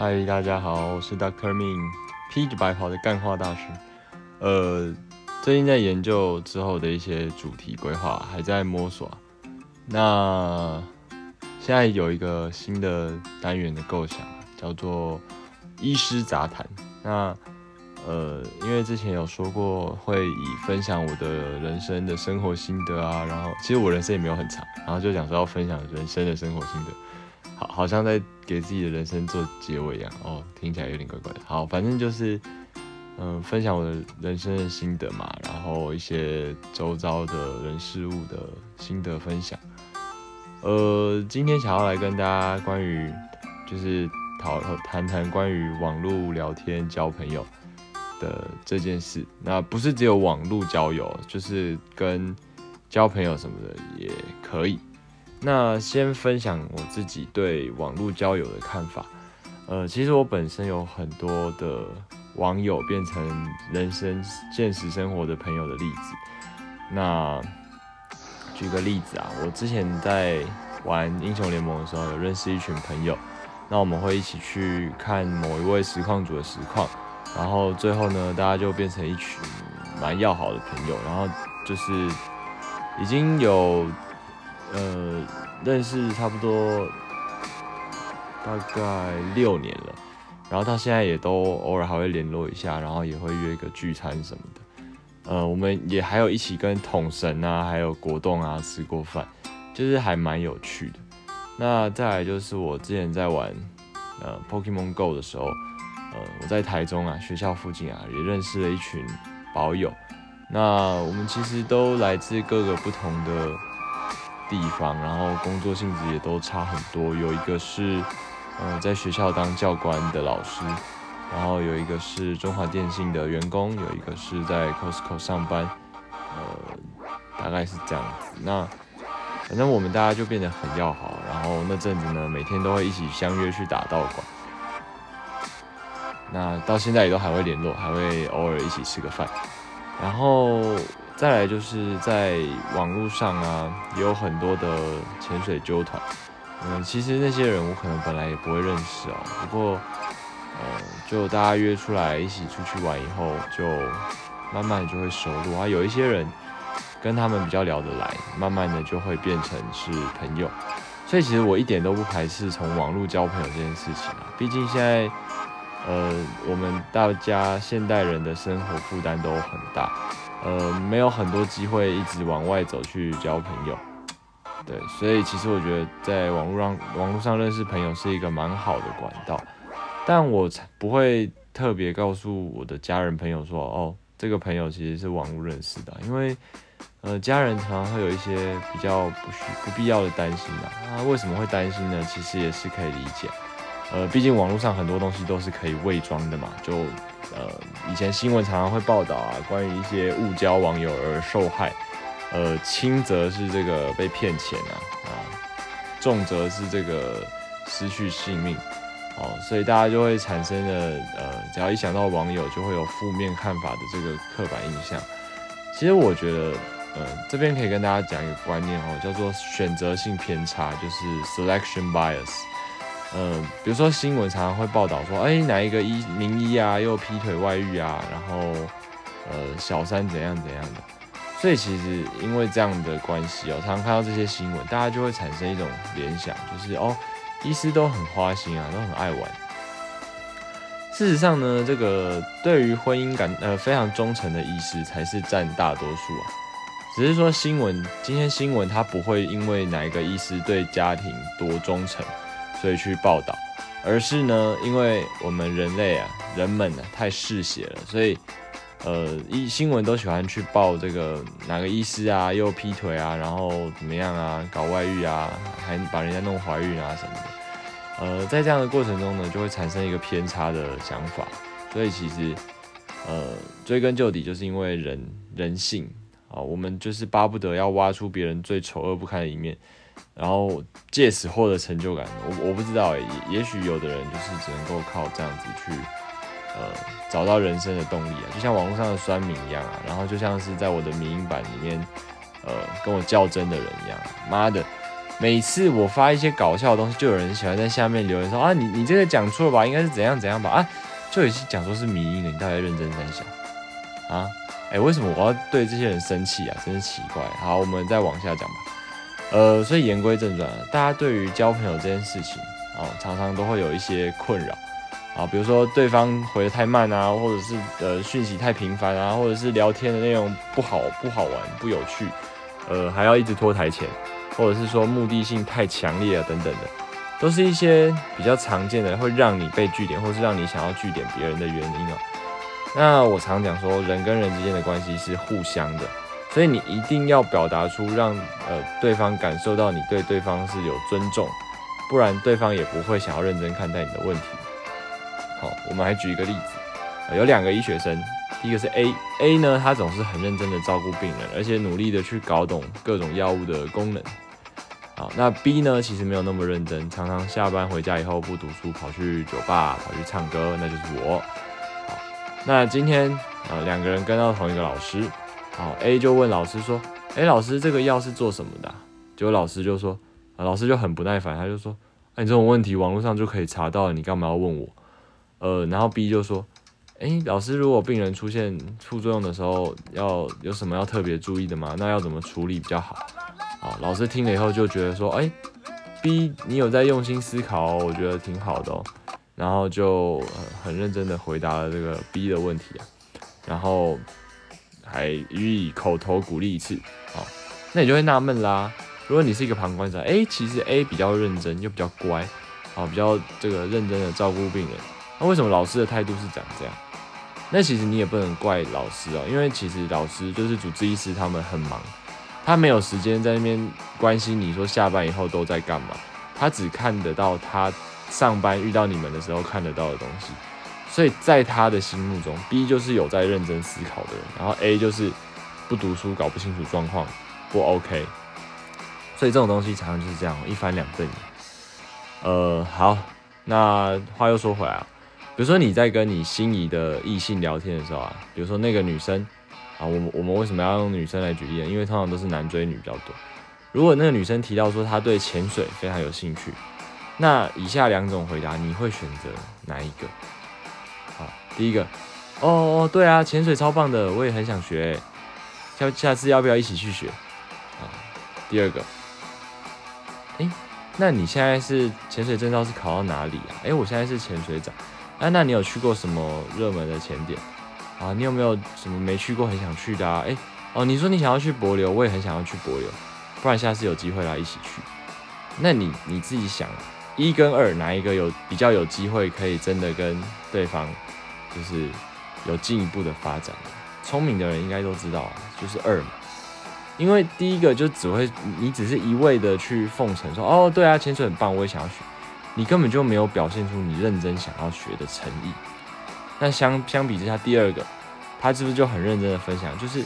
嗨，大家好，我是 Doctor Ming，披着白袍的干话大师。呃，最近在研究之后的一些主题规划，还在摸索。那现在有一个新的单元的构想，叫做医师杂谈。那呃，因为之前有说过会以分享我的人生的生活心得啊，然后其实我人生也没有很长，然后就讲说要分享人生的生活心得。好，好像在给自己的人生做结尾一样哦，听起来有点怪怪的。好，反正就是，嗯，分享我的人生的心得嘛，然后一些周遭的人事物的心得分享。呃，今天想要来跟大家关于，就是讨谈谈关于网络聊天交朋友的这件事。那不是只有网络交友，就是跟交朋友什么的也可以。那先分享我自己对网络交友的看法。呃，其实我本身有很多的网友变成人生现实生活的朋友的例子。那举个例子啊，我之前在玩英雄联盟的时候，有认识一群朋友。那我们会一起去看某一位实况组的实况，然后最后呢，大家就变成一群蛮要好的朋友。然后就是已经有。呃，认识差不多大概六年了，然后到现在也都偶尔还会联络一下，然后也会约一个聚餐什么的。呃，我们也还有一起跟统神啊，还有国栋啊吃过饭，就是还蛮有趣的。那再来就是我之前在玩呃 Pokemon Go 的时候，呃，我在台中啊学校附近啊也认识了一群宝友。那我们其实都来自各个不同的。地方，然后工作性质也都差很多。有一个是，呃，在学校当教官的老师，然后有一个是中华电信的员工，有一个是在 Costco 上班，呃，大概是这样子。那反正我们大家就变得很要好。然后那阵子呢，每天都会一起相约去打道馆。那到现在也都还会联络，还会偶尔一起吃个饭。然后。再来就是在网络上啊，也有很多的潜水纠团。嗯，其实那些人我可能本来也不会认识哦。不过，呃，就大家约出来一起出去玩以后，就慢慢就会熟络啊。有一些人跟他们比较聊得来，慢慢的就会变成是朋友。所以其实我一点都不排斥从网络交朋友这件事情啊。毕竟现在，呃，我们大家现代人的生活负担都很大。呃，没有很多机会一直往外走去交朋友，对，所以其实我觉得在网络上网络上认识朋友是一个蛮好的管道，但我不会特别告诉我的家人朋友说，哦，这个朋友其实是网络认识的，因为呃，家人常常会有一些比较不需不必要的担心啊，那为什么会担心呢？其实也是可以理解。呃，毕竟网络上很多东西都是可以伪装的嘛，就呃以前新闻常常会报道啊，关于一些误交网友而受害，呃轻则是这个被骗钱啊，啊重则是这个失去性命，哦，所以大家就会产生了呃，只要一想到网友就会有负面看法的这个刻板印象。其实我觉得，呃这边可以跟大家讲一个观念哦，叫做选择性偏差，就是 selection bias。嗯，比如说新闻常常会报道说，哎，哪一个医名医啊又劈腿外遇啊，然后呃小三怎样怎样的，所以其实因为这样的关系哦，常常看到这些新闻，大家就会产生一种联想，就是哦，医师都很花心啊，都很爱玩。事实上呢，这个对于婚姻感呃非常忠诚的医师才是占大多数啊，只是说新闻今天新闻它不会因为哪一个医师对家庭多忠诚。所以去报道，而是呢，因为我们人类啊，人们呢太嗜血了，所以呃，一新闻都喜欢去报这个哪个医师啊又劈腿啊，然后怎么样啊，搞外遇啊，还把人家弄怀孕啊什么的。呃，在这样的过程中呢，就会产生一个偏差的想法。所以其实呃，追根究底，就是因为人人性啊，我们就是巴不得要挖出别人最丑恶不堪的一面。然后借此获得成就感，我我不知道，也也许有的人就是只能够靠这样子去，呃，找到人生的动力啊，就像网络上的酸民一样啊，然后就像是在我的民音版里面，呃，跟我较真的人一样，妈的，每次我发一些搞笑的东西，就有人喜欢在下面留言说啊，你你这个讲错了吧？应该是怎样怎样吧？啊，就有些讲说是迷音的，你到底认真在想啊？哎，为什么我要对这些人生气啊？真是奇怪。好，我们再往下讲吧。呃，所以言归正传，大家对于交朋友这件事情啊，常常都会有一些困扰啊，比如说对方回的太慢啊，或者是呃讯息太频繁啊，或者是聊天的内容不好不好玩不有趣，呃，还要一直拖台前，或者是说目的性太强烈啊等等的，都是一些比较常见的会让你被据点，或是让你想要据点别人的原因啊。那我常讲说，人跟人之间的关系是互相的，所以你一定要表达出让呃对方感受到你对对方是有尊重，不然对方也不会想要认真看待你的问题。好，我们还举一个例子，有两个医学生，第一个是 A，A 呢他总是很认真的照顾病人，而且努力的去搞懂各种药物的功能。好，那 B 呢其实没有那么认真，常常下班回家以后不读书，跑去酒吧，跑去唱歌，那就是我。好那今天啊，两个人跟到同一个老师，好，A 就问老师说：“哎，老师，这个药是做什么的？”结果老师就说：“，老师就很不耐烦，他就说：‘哎，你这种问题网络上就可以查到，你干嘛要问我？’呃，然后 B 就说：‘哎，老师，如果病人出现副作用的时候，要有什么要特别注意的吗？那要怎么处理比较好？’好，老师听了以后就觉得说：‘哎，B，你有在用心思考，我觉得挺好的哦。’然后就很认真的回答了这个 B 的问题啊，然后还予以口头鼓励一次啊，那你就会纳闷啦。如果你是一个旁观者，哎，其实 A 比较认真又比较乖，好，比较这个认真的照顾病人，那为什么老师的态度是长这样？那其实你也不能怪老师啊，因为其实老师就是主治医师，他们很忙，他没有时间在那边关心你说下班以后都在干嘛，他只看得到他。上班遇到你们的时候看得到的东西，所以在他的心目中，B 就是有在认真思考的人，然后 A 就是不读书、搞不清楚状况、不 OK。所以这种东西常常就是这样一翻两瞪眼。呃，好，那话又说回来啊，比如说你在跟你心仪的异性聊天的时候啊，比如说那个女生啊，我我们为什么要用女生来举例呢？因为通常都是男追女比较多。如果那个女生提到说她对潜水非常有兴趣。那以下两种回答，你会选择哪一个？第一个，哦哦，对啊，潜水超棒的，我也很想学，下下次要不要一起去学？啊，第二个，哎，那你现在是潜水证照是考到哪里啊？哎，我现在是潜水长，哎，那你有去过什么热门的潜点？啊，你有没有什么没去过很想去的啊？哎，哦，你说你想要去柏流，我也很想要去柏流，不然下次有机会来一起去。那你你自己想。一跟二哪一个有比较有机会可以真的跟对方就是有进一步的发展？聪明的人应该都知道，就是二嘛。因为第一个就只会你只是一味的去奉承说哦对啊潜水很棒我也想要学，你根本就没有表现出你认真想要学的诚意。那相相比之下，第二个他是不是就很认真的分享？就是。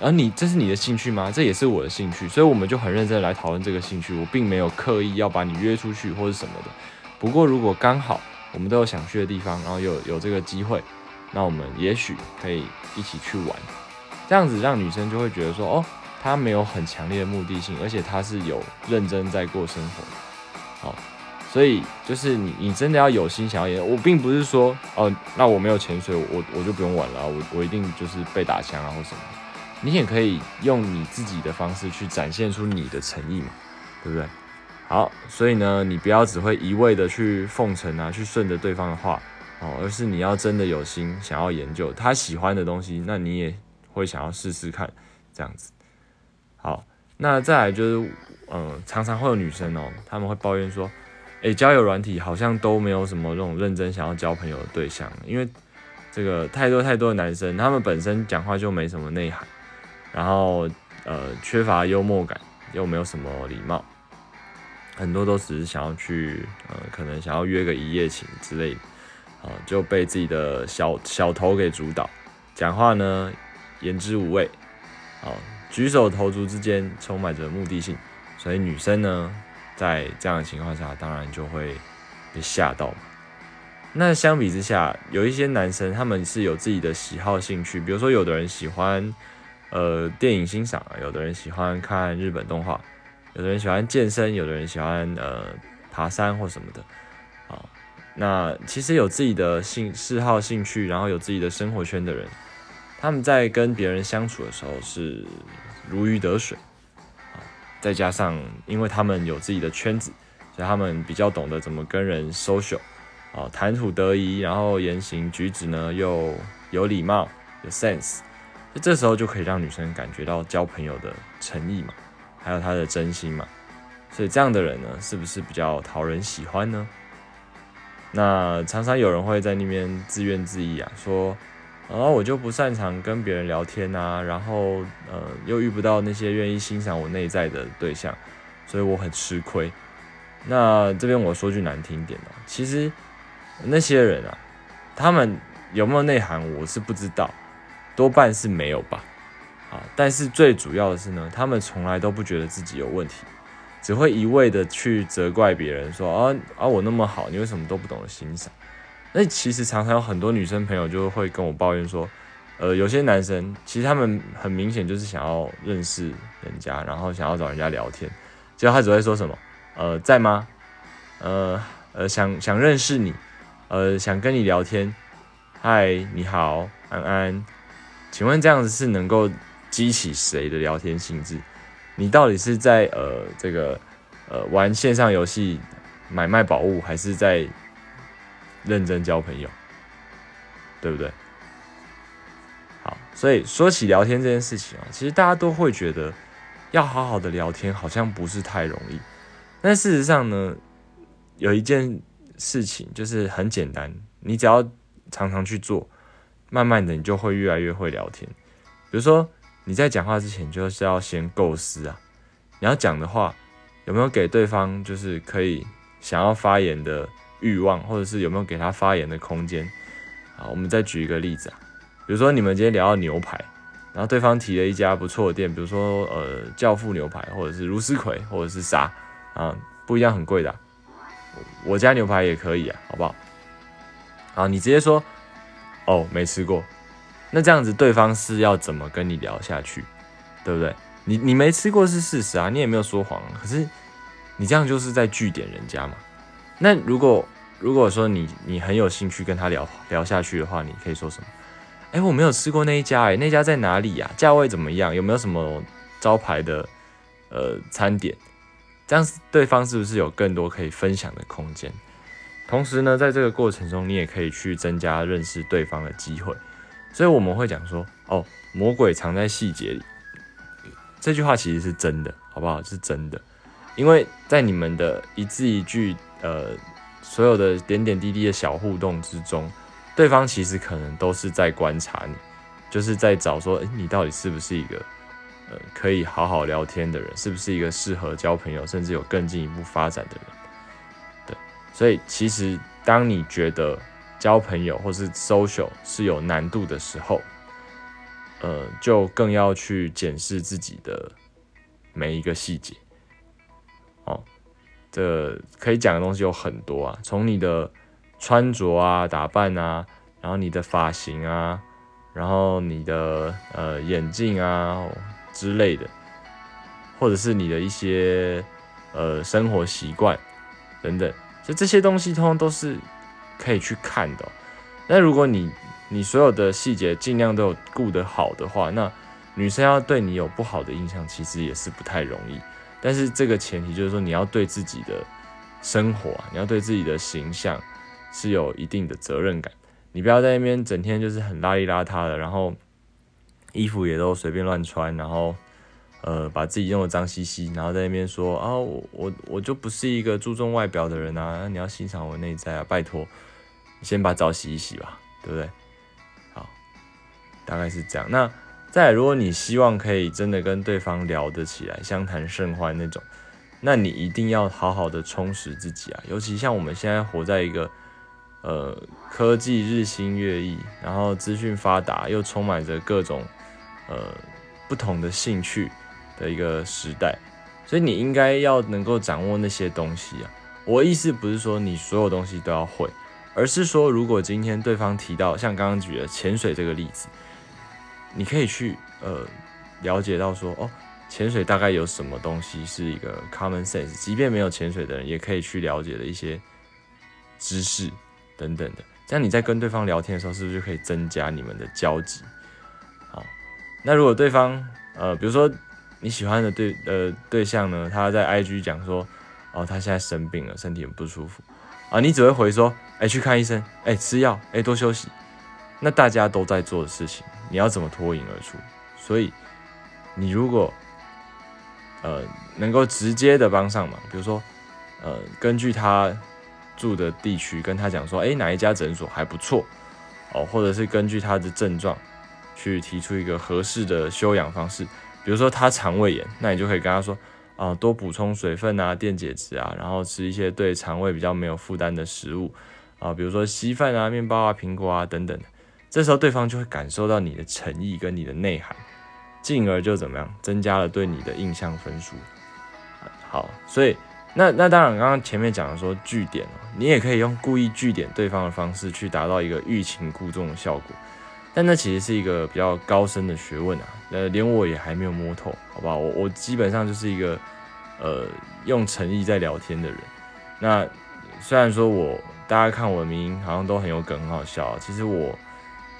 而你这是你的兴趣吗？这也是我的兴趣，所以我们就很认真的来讨论这个兴趣。我并没有刻意要把你约出去或者什么的。不过如果刚好我们都有想去的地方，然后有有这个机会，那我们也许可以一起去玩。这样子让女生就会觉得说，哦，她没有很强烈的目的性，而且她是有认真在过生活。好，所以就是你你真的要有心想要演。我并不是说，哦，那我没有潜水，我我就不用玩了，我我一定就是被打枪啊或什么。你也可以用你自己的方式去展现出你的诚意嘛，对不对？好，所以呢，你不要只会一味的去奉承啊，去顺着对方的话哦，而是你要真的有心想要研究他喜欢的东西，那你也会想要试试看这样子。好，那再来就是，嗯，常常会有女生哦，他们会抱怨说，诶，交友软体好像都没有什么这种认真想要交朋友的对象，因为这个太多太多的男生，他们本身讲话就没什么内涵。然后，呃，缺乏幽默感，又没有什么礼貌，很多都只是想要去，呃，可能想要约个一夜情之类的，啊，就被自己的小小头给主导，讲话呢言之无味，啊，举手投足之间充满着目的性，所以女生呢，在这样的情况下，当然就会被吓到嘛。那相比之下，有一些男生他们是有自己的喜好兴趣，比如说有的人喜欢。呃，电影欣赏，有的人喜欢看日本动画，有的人喜欢健身，有的人喜欢呃爬山或什么的，啊，那其实有自己的兴嗜好、兴趣，然后有自己的生活圈的人，他们在跟别人相处的时候是如鱼得水，啊，再加上因为他们有自己的圈子，所以他们比较懂得怎么跟人 social，啊，谈吐得宜，然后言行举止呢又有礼貌、有 sense。那这时候就可以让女生感觉到交朋友的诚意嘛，还有他的真心嘛，所以这样的人呢，是不是比较讨人喜欢呢？那常常有人会在那边自怨自艾啊，说，啊我就不擅长跟别人聊天啊，然后呃又遇不到那些愿意欣赏我内在的对象，所以我很吃亏。那这边我说句难听点的，其实那些人啊，他们有没有内涵，我是不知道。多半是没有吧，啊！但是最主要的是呢，他们从来都不觉得自己有问题，只会一味的去责怪别人，说啊啊我那么好，你为什么都不懂得欣赏？那其实常常有很多女生朋友就会跟我抱怨说，呃，有些男生其实他们很明显就是想要认识人家，然后想要找人家聊天，结果他只会说什么，呃，在吗？呃呃，想想认识你，呃，想跟你聊天，嗨，你好，安安。请问这样子是能够激起谁的聊天兴致？你到底是在呃这个呃玩线上游戏买卖宝物，还是在认真交朋友？对不对？好，所以说起聊天这件事情啊，其实大家都会觉得要好好的聊天好像不是太容易，但事实上呢，有一件事情就是很简单，你只要常常去做。慢慢的，你就会越来越会聊天。比如说，你在讲话之前，就是要先构思啊，你要讲的话有没有给对方就是可以想要发言的欲望，或者是有没有给他发言的空间啊？我们再举一个例子啊，比如说你们今天聊到牛排，然后对方提了一家不错的店，比如说呃教父牛排，或者是如斯葵，或者是啥啊，不一样很贵的，我家牛排也可以啊，好不好？好，你直接说。哦，没吃过，那这样子对方是要怎么跟你聊下去，对不对？你你没吃过是事实啊，你也没有说谎，可是你这样就是在据点人家嘛。那如果如果说你你很有兴趣跟他聊聊下去的话，你可以说什么？哎，我没有吃过那一家，哎，那家在哪里呀？价位怎么样？有没有什么招牌的呃餐点？这样对方是不是有更多可以分享的空间？同时呢，在这个过程中，你也可以去增加认识对方的机会。所以我们会讲说，哦，魔鬼藏在细节里。这句话其实是真的，好不好？是真的，因为在你们的一字一句，呃，所有的点点滴滴的小互动之中，对方其实可能都是在观察你，就是在找说，诶，你到底是不是一个，呃，可以好好聊天的人，是不是一个适合交朋友，甚至有更进一步发展的人。对所以，其实当你觉得交朋友或是 social 是有难度的时候，呃，就更要去检视自己的每一个细节。哦，这可以讲的东西有很多啊，从你的穿着啊、打扮啊，然后你的发型啊，然后你的呃眼镜啊之类的，或者是你的一些呃生活习惯等等。就这些东西，通通都是可以去看的。那如果你你所有的细节尽量都有顾得好的话，那女生要对你有不好的印象，其实也是不太容易。但是这个前提就是说，你要对自己的生活，你要对自己的形象是有一定的责任感。你不要在那边整天就是很邋里邋遢的，然后衣服也都随便乱穿，然后。呃，把自己弄得脏兮兮，然后在那边说啊，我我我就不是一个注重外表的人啊，你要欣赏我内在啊，拜托，先把澡洗一洗吧，对不对？好，大概是这样。那再，如果你希望可以真的跟对方聊得起来，相谈甚欢那种，那你一定要好好的充实自己啊，尤其像我们现在活在一个呃科技日新月异，然后资讯发达，又充满着各种呃不同的兴趣。的一个时代，所以你应该要能够掌握那些东西啊。我意思不是说你所有东西都要会，而是说如果今天对方提到像刚刚举的潜水这个例子，你可以去呃了解到说哦，潜水大概有什么东西是一个 common sense，即便没有潜水的人也可以去了解的一些知识等等的。这样你在跟对方聊天的时候，是不是就可以增加你们的交集？好，那如果对方呃，比如说你喜欢的对呃对象呢，他在 IG 讲说，哦，他现在生病了，身体很不舒服啊，你只会回说，哎，去看医生，哎，吃药，哎，多休息。那大家都在做的事情，你要怎么脱颖而出？所以你如果呃能够直接的帮上忙，比如说呃根据他。住的地区跟他讲说，哎，哪一家诊所还不错哦，或者是根据他的症状去提出一个合适的休养方式。比如说他肠胃炎，那你就可以跟他说，啊，多补充水分啊，电解质啊，然后吃一些对肠胃比较没有负担的食物啊，比如说稀饭啊、面包啊、苹果啊等等。这时候对方就会感受到你的诚意跟你的内涵，进而就怎么样，增加了对你的印象分数。好，所以。那那当然，刚刚前面讲的说据点，你也可以用故意据点对方的方式去达到一个欲擒故纵的效果，但那其实是一个比较高深的学问啊，呃，连我也还没有摸透，好不好？我我基本上就是一个呃用诚意在聊天的人。那虽然说我大家看我的名好像都很有梗，很好笑，其实我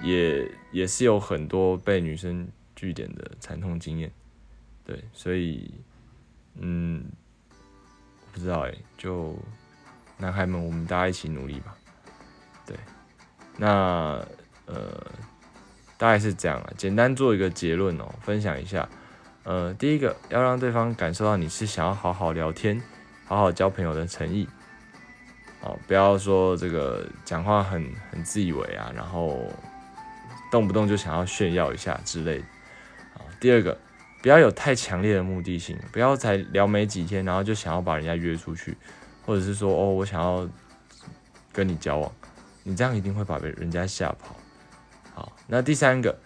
也也是有很多被女生据点的惨痛经验，对，所以嗯。不知道哎，就男孩们，我们大家一起努力吧。对，那呃，大概是这样啊。简单做一个结论哦，分享一下。呃，第一个要让对方感受到你是想要好好聊天、好好交朋友的诚意。哦，不要说这个讲话很很自以为啊，然后动不动就想要炫耀一下之类。啊，第二个。不要有太强烈的目的性，不要才聊没几天，然后就想要把人家约出去，或者是说哦，我想要跟你交往，你这样一定会把人家吓跑。那第三个，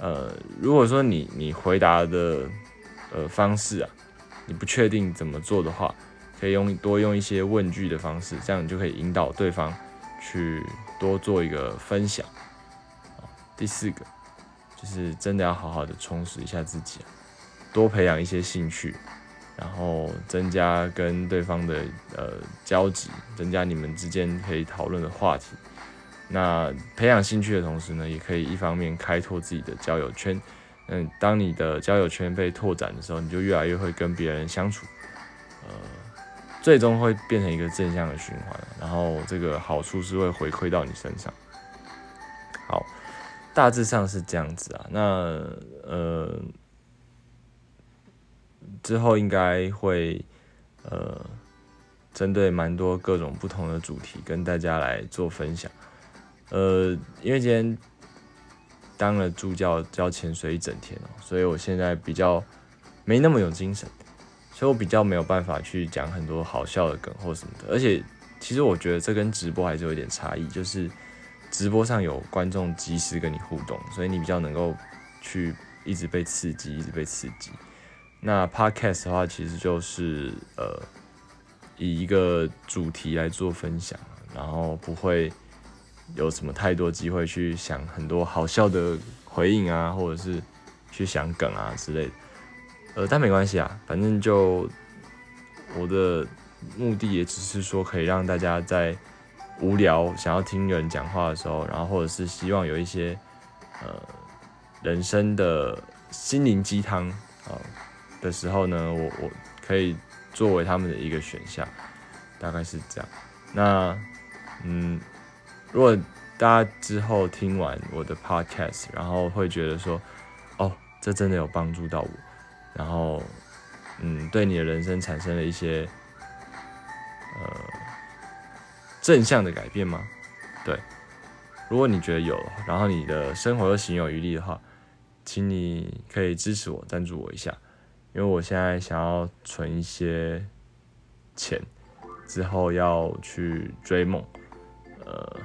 呃，如果说你你回答的呃方式啊，你不确定怎么做的话，可以用多用一些问句的方式，这样你就可以引导对方去多做一个分享。第四个就是真的要好好的充实一下自己。多培养一些兴趣，然后增加跟对方的呃交集，增加你们之间可以讨论的话题。那培养兴趣的同时呢，也可以一方面开拓自己的交友圈。嗯，当你的交友圈被拓展的时候，你就越来越会跟别人相处，呃，最终会变成一个正向的循环。然后这个好处是会回馈到你身上。好，大致上是这样子啊。那呃。之后应该会，呃，针对蛮多各种不同的主题跟大家来做分享。呃，因为今天当了助教教潜水一整天哦，所以我现在比较没那么有精神，所以我比较没有办法去讲很多好笑的梗或什么的。而且其实我觉得这跟直播还是有点差异，就是直播上有观众及时跟你互动，所以你比较能够去一直被刺激，一直被刺激。那 podcast 的话，其实就是呃，以一个主题来做分享，然后不会有什么太多机会去想很多好笑的回应啊，或者是去想梗啊之类的。呃，但没关系啊，反正就我的目的也只是说，可以让大家在无聊想要听人讲话的时候，然后或者是希望有一些呃人生的心灵鸡汤啊。的时候呢，我我可以作为他们的一个选项，大概是这样。那嗯，如果大家之后听完我的 podcast，然后会觉得说，哦，这真的有帮助到我，然后嗯，对你的人生产生了一些呃正向的改变吗？对，如果你觉得有，然后你的生活又行有余力的话，请你可以支持我，赞助我一下。因为我现在想要存一些钱，之后要去追梦，呃，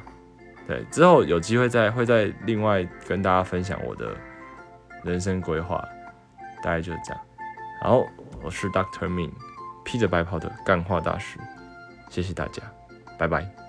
对，之后有机会再会再另外跟大家分享我的人生规划，大概就是这样。好，我是 Doctor Min，披着白袍的干话大师，谢谢大家，拜拜。